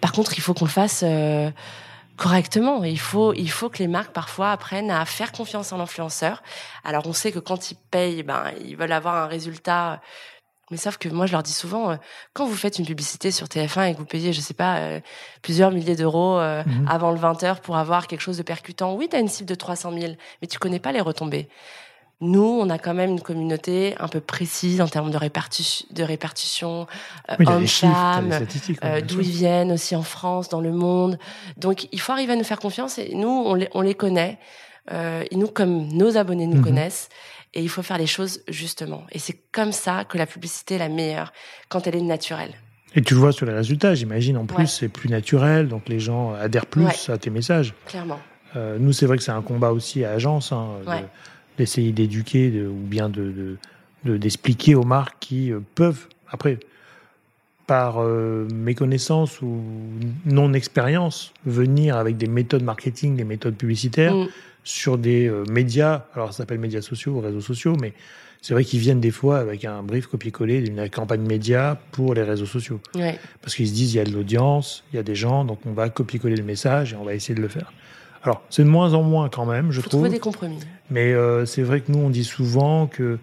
Par contre, il faut qu'on le fasse. Euh, correctement. Il faut, il faut que les marques parfois apprennent à faire confiance en l'influenceur. Alors on sait que quand ils payent, ben ils veulent avoir un résultat. Mais sauf que moi je leur dis souvent, euh, quand vous faites une publicité sur TF1 et que vous payez, je sais pas, euh, plusieurs milliers d'euros euh, mhm. avant le 20 h pour avoir quelque chose de percutant, oui, tu as une cible de 300 000, mais tu connais pas les retombées. Nous, on a quand même une communauté un peu précise en termes de, répartition, de répartition euh, hommes-femmes, euh, d'où ils viennent aussi en France, dans le monde. Donc, il faut arriver à nous faire confiance et nous, on les, on les connaît. Euh, et nous, comme nos abonnés nous mhm. connaissent, et il faut faire les choses justement. Et c'est comme ça que la publicité est la meilleure, quand elle est naturelle. Et tu le vois sur les résultats, j'imagine. En plus, c'est plus naturel, donc les gens adhèrent plus à tes messages. Clairement. Euh, nous, c'est vrai que c'est un combat aussi à agence. Hein, d'essayer d'éduquer ou bien de, d'expliquer aux marques qui euh, peuvent, après, par euh, méconnaissance ou non-expérience, venir avec des méthodes marketing, des méthodes publicitaires mm. sur des euh, médias, alors ça s'appelle médias sociaux ou réseaux sociaux, mais c'est vrai qu'ils viennent des fois avec un brief copier-coller d'une campagne média pour les réseaux sociaux. Parce qu'ils se disent, il y a de l'audience, il y a des gens, donc on va copier-coller le message et on va essayer de le faire. Alors, c'est de moins en moins quand même, je faut trouve. trouver des compromis. Mais euh, c'est vrai que nous, on dit souvent que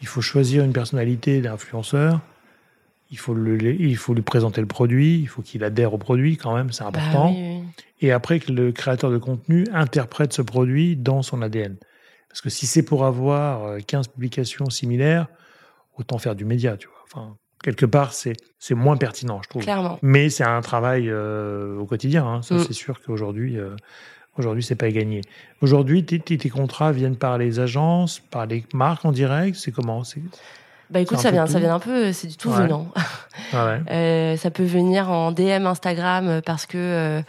il faut choisir une personnalité d'influenceur. Il faut, le, il faut lui présenter le produit, il faut qu'il adhère au produit quand même, c'est bah important. Et après que le créateur de contenu interprète ce produit dans son ADN. Parce que si c'est pour avoir 15 euh, publications similaires, autant faire du média, tu vois. Enfin, quelque part, c'est, c'est moins pertinent, je trouve. Clairement. Mais c'est un travail euh, au quotidien. Hein. Ça, mm. c'est sûr qu'aujourd'hui, Aujourd'hui, c'est pas gagné. Aujourd'hui, tes, contrats viennent par les agences, par les marques en direct. C'est comment? Bah écoute, ça vient, ça vient un peu, c'est du tout venant. Ah euh, ça peut venir en DM Instagram parce que euh,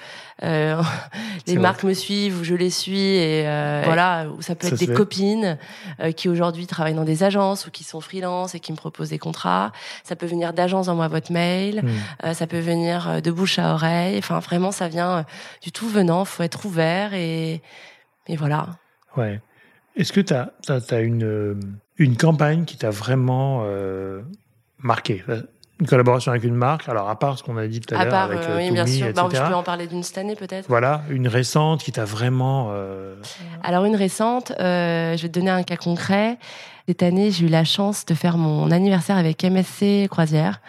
euh les marques me suivent ou je les suis et euh, voilà. Ou ça peut être des copines euh, qui aujourd'hui travaillent dans des agences ou qui sont freelance et qui me proposent des contrats. Ça peut venir d'agences envoie votre mail. Hmm. ça peut venir de bouche à oreille. Enfin, vraiment, ça vient du tout venant. Faut être ouvert et et voilà. Ouais. Est-ce que tu as, as, une une campagne qui t'a vraiment euh, marqué une collaboration avec une marque, alors à part ce qu'on a dit tout à, l'heure avec euh, oui, bien sûr. Bah, je peux en parler d'une cette année peut-être. Voilà, une récente qui t'a vraiment. Euh... Alors une récente, euh, je vais te donner un cas concret. Cette année, j'ai eu la chance de faire mon anniversaire avec MSC Croisière.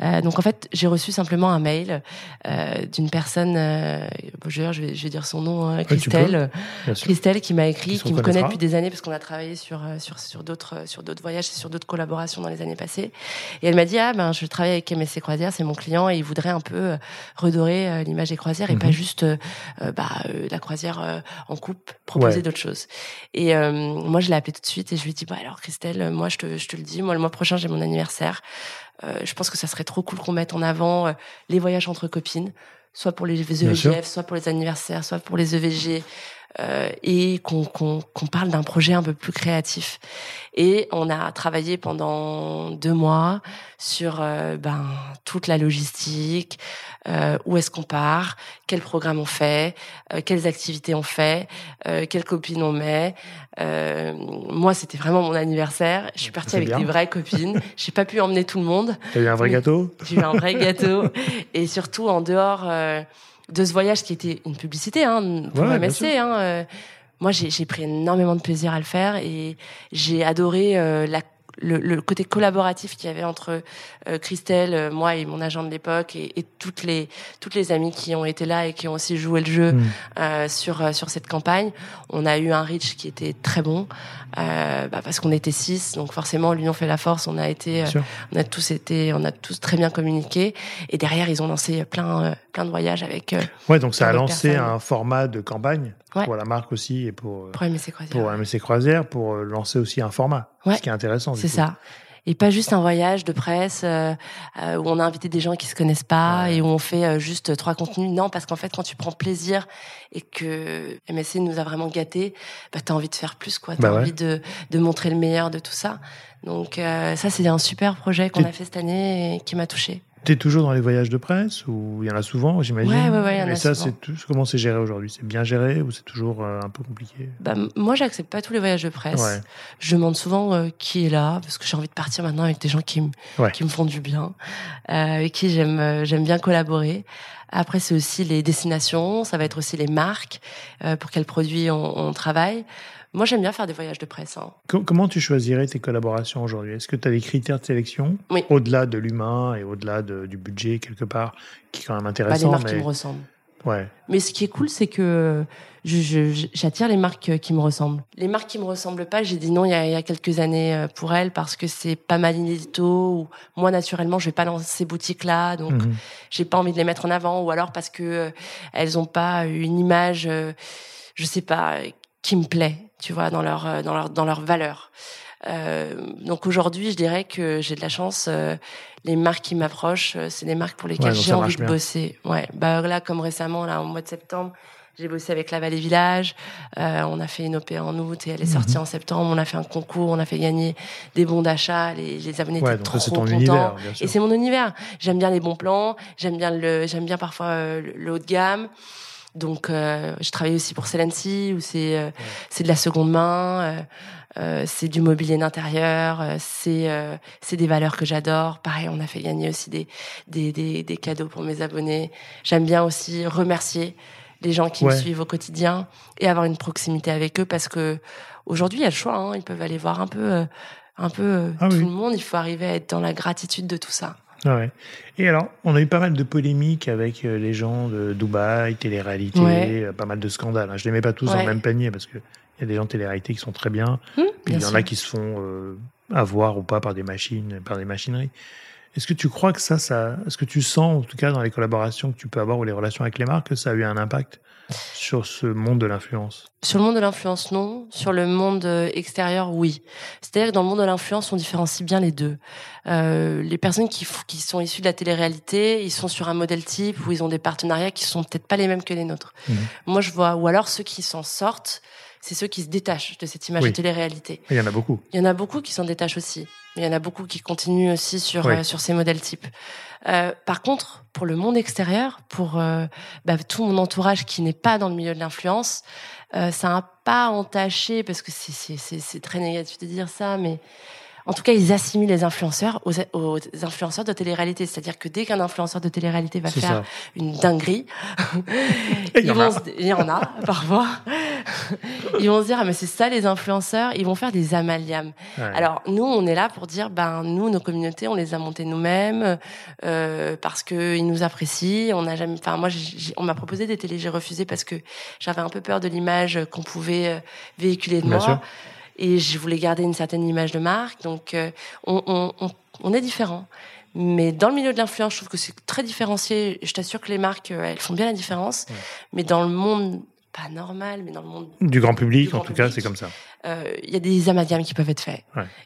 Euh, donc en fait, j'ai reçu simplement un mail euh, d'une personne, euh, je, vais, je, vais, dire son nom, hein, Christelle, Christelle qui m'a écrit, qui, me connaît depuis des années parce qu'on a travaillé sur sur sur d'autres sur d'autres voyages et sur d'autres collaborations dans les années passées. Et elle m'a dit ah ben je travaille avec MSC Croisière, c'est mon client et il voudrait un peu euh, redorer euh, l'image des croisières et pas mhm. juste bah la croisière en coupe, proposer d'autres choses. Et moi je l'ai appelé tout de suite et je lui ai dit bah alors Christelle, moi je te je te le dis, moi le mois prochain j'ai mon anniversaire. Euh, je pense que ça serait trop cool qu'on mette en avant euh, les voyages entre copines, soit pour les EVGF, soit pour les anniversaires, soit pour les EVG. Euh, et qu'on parle d'un projet un peu plus créatif. Et on a travaillé pendant deux mois sur euh, ben, toute la logistique, euh, où est-ce qu'on part, quel programme on fait, euh, quelles activités on fait, euh, quelles copines on met. Euh, moi, c'était vraiment mon anniversaire. Je suis partie avec des vraies copines. J'ai pas pu emmener tout le monde. T'as eu un vrai gâteau? J'ai eu un vrai gâteau. Et surtout, en dehors de ce voyage qui était une publicité hein, pour ouais, MSC, hein, moi, j'ai pris énormément de plaisir à le faire et j'ai adoré euh, la le, le, côté collaboratif qu'il y avait entre euh, Christelle, euh, moi et mon agent de l'époque et, et, toutes les toutes les amies qui ont été là et qui ont aussi joué le jeu mm. euh, sur euh, sur cette campagne. On a eu un reach qui était très bon bah parce qu'on était six, donc forcément l'union fait la force. On a été, on a tous été, on a tous très bien communiqué et derrière ils ont lancé plein plein de voyages avec. ouais, donc ça a lancé un format de campagne pour la marque aussi et pour pour MSC Croisière, pour MSC Croisière pour lancer aussi un format. Ce qui est intéressant. C'est ça et pas juste un voyage de presse euh, euh, où on a invité des gens qui se connaissent pas et où on fait euh, juste trois contenus. Non, parce qu'en fait, quand tu prends plaisir et que MSC nous a vraiment gâtés, bah, tu as envie de faire plus, quoi. Tu as bah envie de, de montrer le meilleur de tout ça. Donc ça, c'est un super projet qu'on a fait cette année et qui m'a touchée. Tu es toujours dans les voyages de presse ou il y en a souvent, j'imagine Ouais, ouais, ouais, y en Et ça, c'est comment c'est géré aujourd'hui? C'est bien géré ou c'est toujours euh, un peu compliqué? Bah, Moi, j'accepte pas tous les voyages de presse. Ouais. Je demande souvent euh, qui est là parce que j'ai envie de partir maintenant avec des gens qui, me qui me font du bien, euh, avec qui j'aime euh, j'aime bien collaborer. Après, c'est aussi les destinations, ça va être aussi les marques, pour quels produits on, on travaille. Moi, j'aime bien faire des voyages de presse. Hein. Comment tu choisirais tes collaborations aujourd'hui? Est-ce que tu as des critères de sélection? Oui. au-delà de l'humain et au-delà de, du budget quelque part, qui est quand même intéressant bah, Les marques mais... qui me ressemblent. Ouais. Mais ce qui est cool, c'est que j'attire les marques qui me ressemblent. Les marques qui me ressemblent pas, j'ai dit non il y, a, il y, a, quelques années euh, pour elles parce que c'est pas mal inédito ou moi naturellement je vais pas dans ces boutiques là donc mmh. j'ai pas envie de les mettre en avant ou alors parce que euh, elles ont pas une image euh, je sais pas qui me plaît tu vois, dans leur euh, dans leur dans leur valeur. Euh, donc aujourd'hui, je dirais que j'ai de la chance. Euh, les marques qui m'approchent, euh, c'est des marques pour lesquelles ouais, j'ai envie de bien. bosser. Ouais, bah là, comme récemment, là, au mois de septembre, j'ai bossé avec la Vallée Village. Euh, on a fait une OP en août et elle est sortie mmh. en septembre. On a fait un concours, on a fait gagner des bons d'achat. Les, les, abonnés ouais, étaient trop contents. Univers, et c'est mon univers. J'aime bien les bons plans. J'aime bien le, j'aime bien parfois euh, le haut de gamme. Donc, euh, je travaille aussi pour Celency, où c'est euh, ouais. c'est de la seconde main, euh, euh c'est du mobilier d'intérieur, euh, c'est c'est des valeurs que j'adore. Pareil, on a fait gagner aussi des des, des, des cadeaux pour mes abonnés. J'aime bien aussi remercier les gens qui ouais. me suivent au quotidien et avoir une proximité avec eux parce que aujourd'hui, il y a le choix. Hein, ils peuvent aller voir un peu un peu ah, tout oui. le monde. Il faut arriver à être dans la gratitude de tout ça. Ah ouais. Et alors, on a eu pas mal de polémiques avec euh, les gens de Dubaï, télé-réalité, ouais. euh, pas mal de scandales. Je les mets pas tous ouais. dans le même panier parce que il y a des gens de télé-réalité qui sont très bien, mmh, puis il y en a qui se font euh, avoir ou pas par des machines, par des machineries. Est-ce que tu crois que ça, ça, est-ce que tu sens, en tout cas dans les collaborations que tu peux avoir ou les relations avec les marques, que ça a eu un impact? Sur ce monde de l'influence Sur le monde de l'influence, non. Sur le monde euh, extérieur, oui. C'est-à-dire que dans le monde de l'influence, on différencie bien les deux. Euh, les personnes qui, qui sont issues de la télé-réalité, ils sont sur un modèle type où ils ont des partenariats qui sont peut-être pas les mêmes que les nôtres. Mmh. Moi, je vois, ou alors ceux qui s'en sortent, c'est ceux qui se détachent de cette image oui. de télé-réalité. Il y en a beaucoup. Il y en a beaucoup qui s'en détachent aussi. Mais il y en a beaucoup qui continuent aussi sur oui. euh, sur ces modèles types. Euh, par contre, pour le monde extérieur, pour euh, bah, tout mon entourage qui n'est pas dans le milieu de l'influence, euh, ça n'a pas entaché parce que c'est très négatif de dire ça, mais en tout cas, ils assimilent les influenceurs aux, aux influenceurs de télé-réalité. C'est-à-dire que dès qu'un influenceur de télé-réalité va faire ça. une dinguerie, il, y vont se, il y en a parfois, ils vont se dire ah mais c'est ça les influenceurs, ils vont faire des amalgames. Ouais. Alors nous, on est là pour dire ben nous nos communautés, on les a montées nous-mêmes euh, parce que ils nous apprécient. On a jamais, enfin moi, on m'a proposé des télés, j'ai refusé parce que j'avais un peu peur de l'image qu'on pouvait euh, véhiculer de Bien moi. Sûr et je voulais garder une certaine image de marque. Donc, euh, on, on, on, est différents. Mais dans le milieu de l'influence, je trouve que c'est très différencié. Je t'assure que les marques, euh, elles font bien la différence. Ouais. Mais dans le monde pas normal, mais dans le monde du grand public, en tout cas, c'est comme ça. Euh, il y a des amalgames qui peuvent être faits.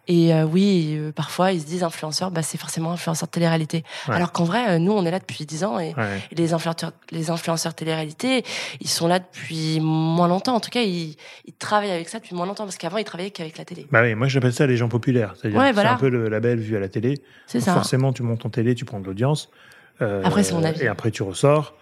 Et euh, oui, euh, parfois ils se disent influenceurs, bah, c'est forcément influenceur de télé-réalité. Alors qu'en vrai, nous, on est là depuis 10 ans et, les influenceurs, les influenceurs télé-réalité, ils sont là depuis moins longtemps. En tout cas, ils, ils travaillent avec ça depuis moins longtemps parce qu'avant, ils travaillaient qu'avec la télé. Bah oui, moi j'appelle ça les gens populaires. C'est-à-dire c'est un peu le label vu à la télé. C'est ça. Forcément, tu montes en télé, tu prends de l'audience. après, c'est mon avis. Et après, tu ressors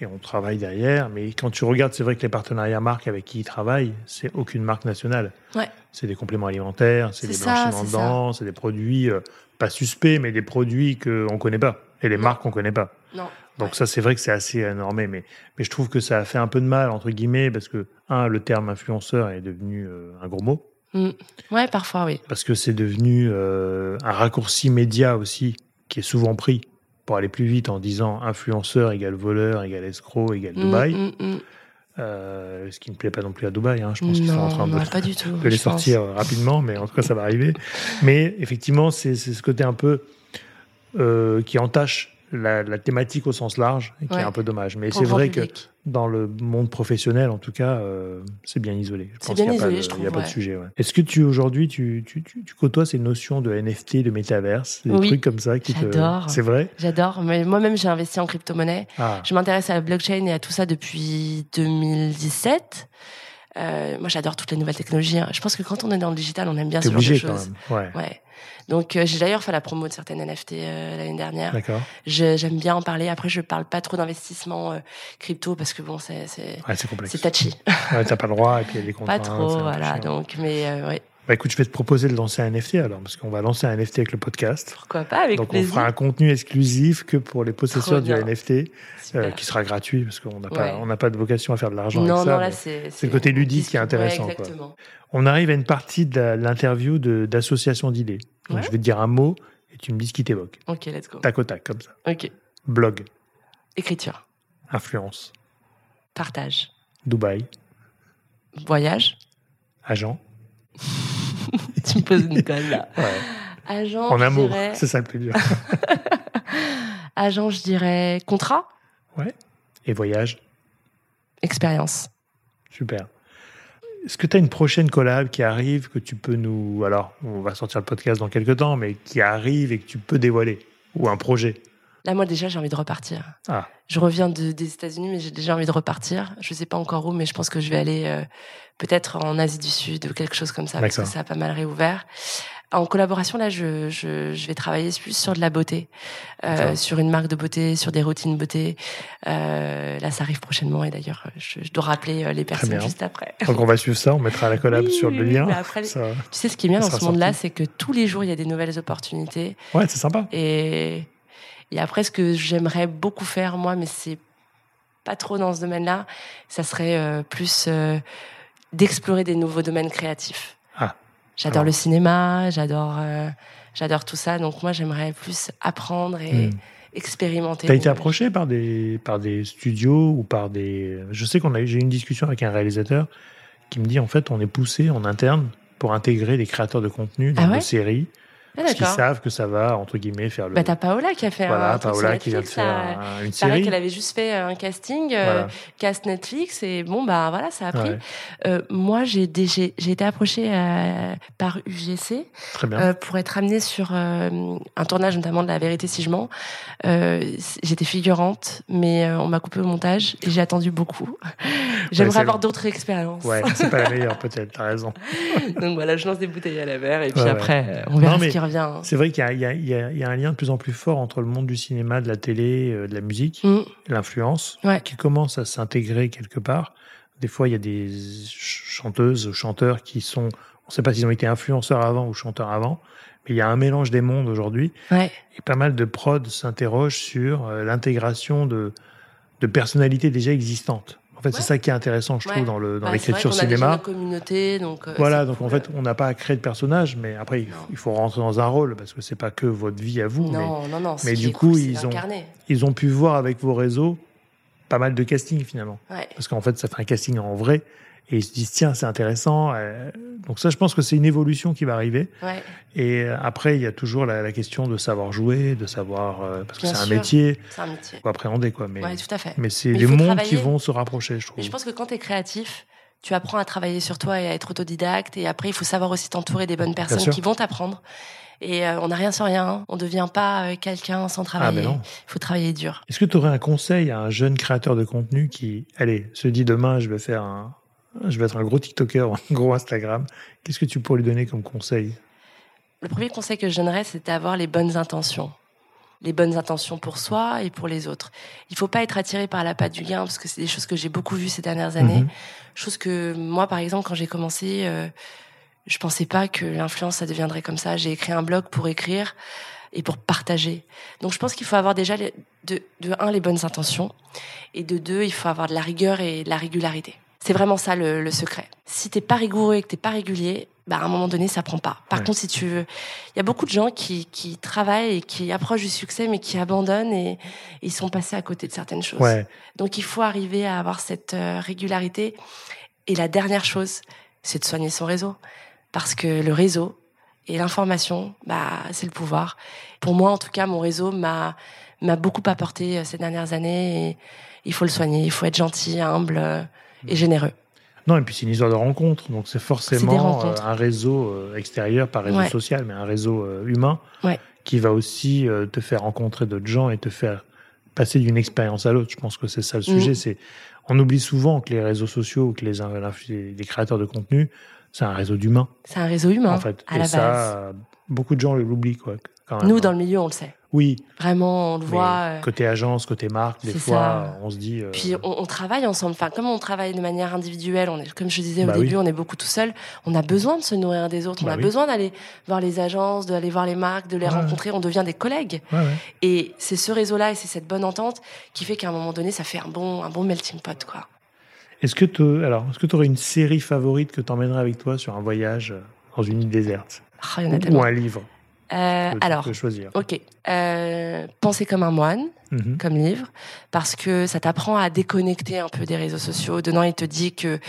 et on travaille derrière. Mais quand tu regardes, c'est vrai que les partenariats marques avec qui ils travaillent, c'est aucune marque nationale. Ouais. C'est des compléments alimentaires, c'est des blanchiments de dents, c'est des produits euh, pas suspects, mais des produits qu'on ne connaît pas. Et les marques qu'on connaît pas. Non. Donc ça, c'est vrai que c'est assez énorme. Mais, mais je trouve que ça a fait un peu de mal, entre guillemets, parce que, un, le terme influenceur est devenu euh, un gros mot. Mm. Ouais, parfois, oui. Parce que c'est devenu euh, un raccourci média aussi, qui est souvent pris pour aller plus vite en disant influenceur égale voleur égale escroc égale mm, Dubaï. Mm, mm. Euh, ce qui ne plaît pas non plus à Dubaï. Hein. Je pense qu'ils sont en train de, les sortir rapidement, mais en tout cas, ça va arriver. Mais effectivement, c'est ce côté un peu euh, qui entache la, thématique au sens large, et qui est un peu dommage. Mais c'est vrai que dans le monde professionnel, en tout cas, euh, c'est bien isolé. C'est bien isolé, je trouve. Il n'y a pas de sujet. Est-ce que tu aujourd'hui, tu, tu, tu, côtoies ces notions de NFT, de métaverse, des trucs comme ça qui J'adore. C'est vrai? J'adore. Mais moi-même, j'ai investi en crypto-monnaie. Ah. Je m'intéresse à la blockchain et à tout ça depuis 2017. Euh, moi, j'adore toutes les nouvelles technologies. Hein. Je pense que quand on est dans le digital, on aime bien ce genre de choses. Ouais. Donc euh, j'ai d'ailleurs fait la promo de certaines NFT euh, l'année dernière. D'accord. J'aime bien en parler. Après, je parle pas trop d'investissement euh, crypto parce que bon, c'est c'est ouais, c'est touchy. ouais, t'as pas le droit et puis il y a des contraintes. Pas trop, voilà. Donc, mais ouais. Bah écoute, je vais te proposer de lancer un NFT alors, parce qu'on va lancer un NFT avec le podcast. Pourquoi pas, avec Donc on fera un contenu exclusif que pour les possesseurs du NFT, euh, qui sera gratuit, parce qu'on n'a pas, on n'a pas de vocation à faire de l'argent avec ça. Non, là c'est. C'est le côté ludique qui est intéressant. Ouais, exactement. On arrive à une partie de l'interview d'association d'idées. Donc je vais te dire un mot et tu me dis ce qui t'évoque. Ok, let's go. Tac au tac, comme ça. Ok. Blog. Écriture. Influence. Partage. Dubaï. Voyage. Agent. tu me poses une colle là. Ouais. Agent. En amour, dirais... c'est ça le plus dur. Agent, je dirais contrat. Ouais. Et voyage. Expérience. Super. Est-ce que tu as une prochaine collab qui arrive que tu peux nous. Alors, on va sortir le podcast dans quelques temps, mais qui arrive et que tu peux dévoiler? Ou un projet? Là, moi, déjà, j'ai envie de repartir. Ah. Je reviens de, des États-Unis, mais j'ai déjà envie de repartir. Je ne sais pas encore où, mais je pense que je vais aller euh, peut-être en Asie du Sud ou quelque chose comme ça, parce que ça a pas mal réouvert. En collaboration, là, je, je, je vais travailler plus sur de la beauté, euh, sur une marque de beauté, sur des routines beauté. Euh, là, ça arrive prochainement et d'ailleurs, je, je, dois rappeler les personnes juste après. Donc, on va suivre ça, on mettra la collab sur le lien. Après, tu sais, ce qui est bien dans ce monde-là, c'est que tous les jours, il y a des nouvelles opportunités. Ouais, c'est sympa. Et, et après, ce que j'aimerais beaucoup faire, moi, mais c'est pas trop dans ce domaine-là, ça serait euh, plus euh, d'explorer des nouveaux domaines créatifs. Ah. J'adore le cinéma, j'adore, euh, j'adore tout ça. Donc moi, j'aimerais plus apprendre et hmm. expérimenter. T'as été approché par des par des studios ou par des. Je sais qu'on a j'ai eu une discussion avec un réalisateur qui me dit en fait, on est poussé en interne pour intégrer les créateurs de contenu dans ah nos séries ah, parce qu'ils savent que ça va, entre guillemets, faire le. Bah, t'as Paola qui a fait voilà, un. Paola qui vient de faire une série. qu'elle avait juste fait un casting, euh, cast Netflix, et bon, bah voilà, ça a pris. Euh, moi, j'ai j'ai été approchée euh, par UGC Très bien. Euh, pour être amenée sur un tournage, notamment de La Vérité si je mens. J'étais figurante, mais on m'a coupé au montage et j'ai attendu beaucoup. J'aimerais avoir d'autres expériences. Ouais, c'est pas la meilleure, peut-être, t'as raison. Donc voilà, je lance des bouteilles à la mer, et puis après, on verra ce Hein. C'est vrai qu'il y, y, a un lien de plus en plus fort entre le monde du cinéma, de la télé, euh, de la musique, mm. l'influence, qui commence à s'intégrer quelque part. Des fois, il y a des chanteuses ou chanteurs qui sont, on ne sait pas s'ils ont été influenceurs avant ou chanteurs avant, mais il y a un mélange des mondes aujourd'hui. Et pas mal de prods s'interrogent sur euh, l'intégration de, de personnalités déjà existantes. En fait, c'est ça qui est intéressant, je trouve, dans le dans bah, l'écriture cinéma. communauté, donc. Euh, voilà, donc en fait, on n'a pas à créer de personnage, mais après, il faut rentrer dans un rôle parce que c'est pas que votre vie à vous. Non, mais, non, non. Mais du coup, ils ont ils ont pu voir avec vos réseaux pas mal de casting finalement. Ouais. Parce qu'en fait, ça fait un casting en vrai et ils se disent tiens c'est intéressant. Euh, donc ça, je pense que c'est une évolution qui va arriver. Ouais. Et euh, après, il y a toujours la, la question de savoir jouer, de savoir euh, parce que c'est un métier, C'est un métier. faut appréhender quoi. Mais Ouais, tout à fait. mais c'est les mondes travailler. qui vont se rapprocher, je trouve. Mais je pense que quand tu es créatif, tu apprends à travailler sur toi et à être autodidacte. Et après, il faut savoir aussi t'entourer des bonnes personnes qui vont t'apprendre. Et euh, on n'a rien sans rien. hein. On ne devient pas euh, quelqu'un sans travailler. Ah, ben non. Il faut travailler dur. Est-ce que tu aurais un conseil à un jeune créateur de contenu qui, allez, se dit demain je vais faire un, je vais être un gros TikToker un gros Instagram. Qu'est-ce que tu pourrais lui donner comme conseil? Le premier conseil que je donnerais, c'est d'avoir les bonnes intentions. Les bonnes intentions pour soi et pour les autres. Il faut pas être attiré par la patte du gain, parce que c'est des choses que j'ai beaucoup vues ces dernières années. Mhm. Chose que moi, par exemple, quand j'ai commencé, euh, je pensais pas que l'influence, ça deviendrait comme ça. J'ai écrit un blog pour écrire et pour partager. Donc je pense qu'il faut avoir déjà, de, de un, les bonnes intentions, et de deux, il faut avoir de la rigueur et de la régularité. C'est vraiment ça le, le secret. Si t'es pas rigoureux et que t'es pas régulier, bah à un moment donné, ça prend pas. Par Ouais. contre, si tu veux, il y a beaucoup de gens qui, qui travaillent et qui approchent du succès, mais qui abandonnent et, et ils sont passés à côté de certaines choses. Ouais, Donc il faut arriver à avoir cette euh, régularité. Et la dernière chose, c'est de soigner son réseau. Parce que le réseau et l'information, bah, c'est le pouvoir. Pour moi, en tout cas, mon réseau m'a m'a beaucoup apporté euh, ces dernières années. Et il faut le soigner. Il faut être gentil, humble euh, et généreux. non et puis c'est une histoire de rencontre, donc c'est forcément euh, un réseau euh, extérieur, pas réseau Ouais. social, mais un réseau euh, humain Ouais. qui va aussi te faire rencontrer d'autres gens et te faire passer d'une expérience à l'autre. Je pense que c'est ça le Mhm. sujet. C'est on oublie souvent que les réseaux sociaux ou que les, les, créateurs de contenu, c'est un réseau d'humains C'est un réseau humain, en fait. à et la ça, base. beaucoup de gens l'oublient quoi. Quand même. Nous, dans le milieu, on le sait. Oui, Vraiment, on le mais voit. euh, côté agence, côté marque, des fois, ça. on se dit. euh, Puis on, on travaille ensemble. Enfin, comme on travaille de manière individuelle, on est, comme je disais au Bah début, oui. on est beaucoup tout seul. On a besoin de se nourrir des autres. On Bah a oui. besoin d'aller voir les agences, d'aller voir les marques, de les Ouais. rencontrer. On devient des collègues. ouais. Et c'est ce réseau-là et c'est cette bonne entente qui fait qu'à un moment donné, ça fait un bon, un bon melting pot, quoi. Est-ce que tu alors, est-ce que tu aurais une série favorite que tu emmènerais avec toi sur un voyage dans une île déserte? Ah, il y en a ou un livre? Euh, alors, choisir. ok. Euh, Penser comme un moine. Mhm. comme livre parce que ça t'apprend à déconnecter un peu des réseaux sociaux. Dedans, il te dit que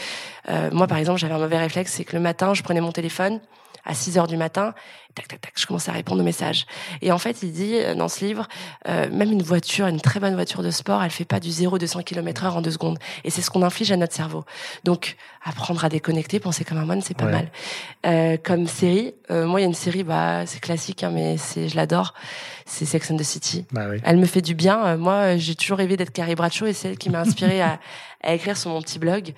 euh, moi, par exemple, j'avais un mauvais réflexe, c'est que le matin, je prenais mon téléphone à 6 heures du matin, tac, tac, tac, je commençais à répondre aux messages. Et en fait, il dit euh, dans ce livre, euh, même une voiture, une très bonne voiture de sport, elle fait pas du 0 200 km heure en deux secondes. Et c'est ce qu'on inflige à notre cerveau. Donc, apprendre à déconnecter, penser comme un moine, c'est pas Ouais. mal. Euh, comme série, euh, moi, il y a une série, bah, c'est classique, hein, mais c'est, je l'adore. C'est Sex and the City. Bah oui. Elle me fait du bien. Euh, Moi, euh, j'ai toujours rêvé d'être Carrie Bradshaw et c'est elle qui m'a inspiré à, à écrire sur mon petit blog.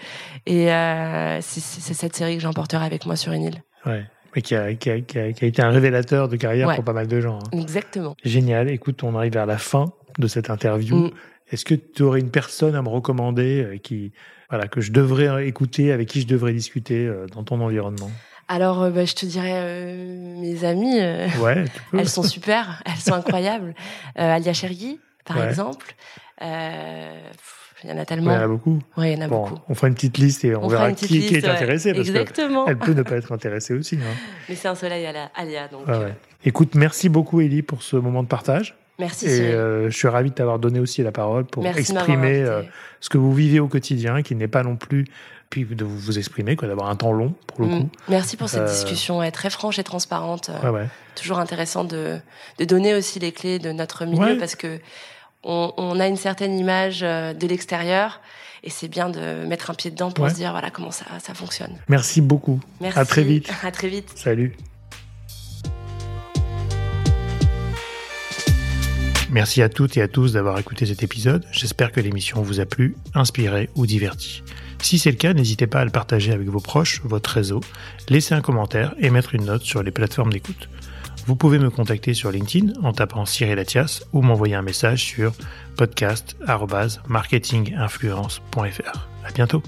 Et euh, c'est cette série que j'emporterai avec moi sur une île. Ouais. Mais qui a, qui, a, qui, a, qui a été un révélateur de carrière Ouais. pour pas mal de gens. hein. Exactement. Génial. Écoute, on arrive vers la fin de cette interview. Mm. Est-ce que tu aurais une personne à me recommander euh, qui, voilà, que je devrais écouter, avec qui je devrais discuter euh, dans ton environnement? Alors, euh, bah, je te dirais, euh, mes amies, euh, Ouais, elles sont super, elles sont incroyables. Euh, Alia Chergui, par Ouais. exemple. Euh, pff, Il y en a Ouais, tellement. il y en a beaucoup. Ouais, il y en a Bon, beaucoup. on fera une petite liste et on, verra qui, est ouais. intéressé parce Exactement. qu'elle peut ne pas être intéressée aussi. hein. Mais c'est un soleil à la Alia, donc. Ouais, euh, ouais. Écoute, merci beaucoup Ellie pour ce moment de partage. Merci, Et euh, je suis ravi de t'avoir donné aussi la parole pour Merci exprimer euh, ce que vous vivez au quotidien, qui n'est pas non plus, puis de vous, exprimer, quoi, d'avoir un temps long pour le Mm. coup. Merci pour cette Euh, discussion, elle est très franche et transparente. Ouais, ouais. toujours intéressant de, de donner aussi les clés de notre milieu Ouais. parce que on, on a une certaine image euh, de l'extérieur et c'est bien de mettre un pied dedans pour Ouais. se dire voilà comment ça, ça fonctionne. Merci beaucoup. Merci. À très vite. À très vite. Salut. Merci à toutes et à tous d'avoir écouté cet épisode. J'espère que l'émission vous a plu, inspiré ou diverti. Si c'est le cas, n'hésitez pas à le partager avec vos proches, votre réseau, laisser un commentaire et mettre une note sur les plateformes d'écoute. Vous pouvez me contacter sur LinkedIn en tapant Cyril Atias ou m'envoyer un message sur podcast.marketinginfluence.fr. À bientôt.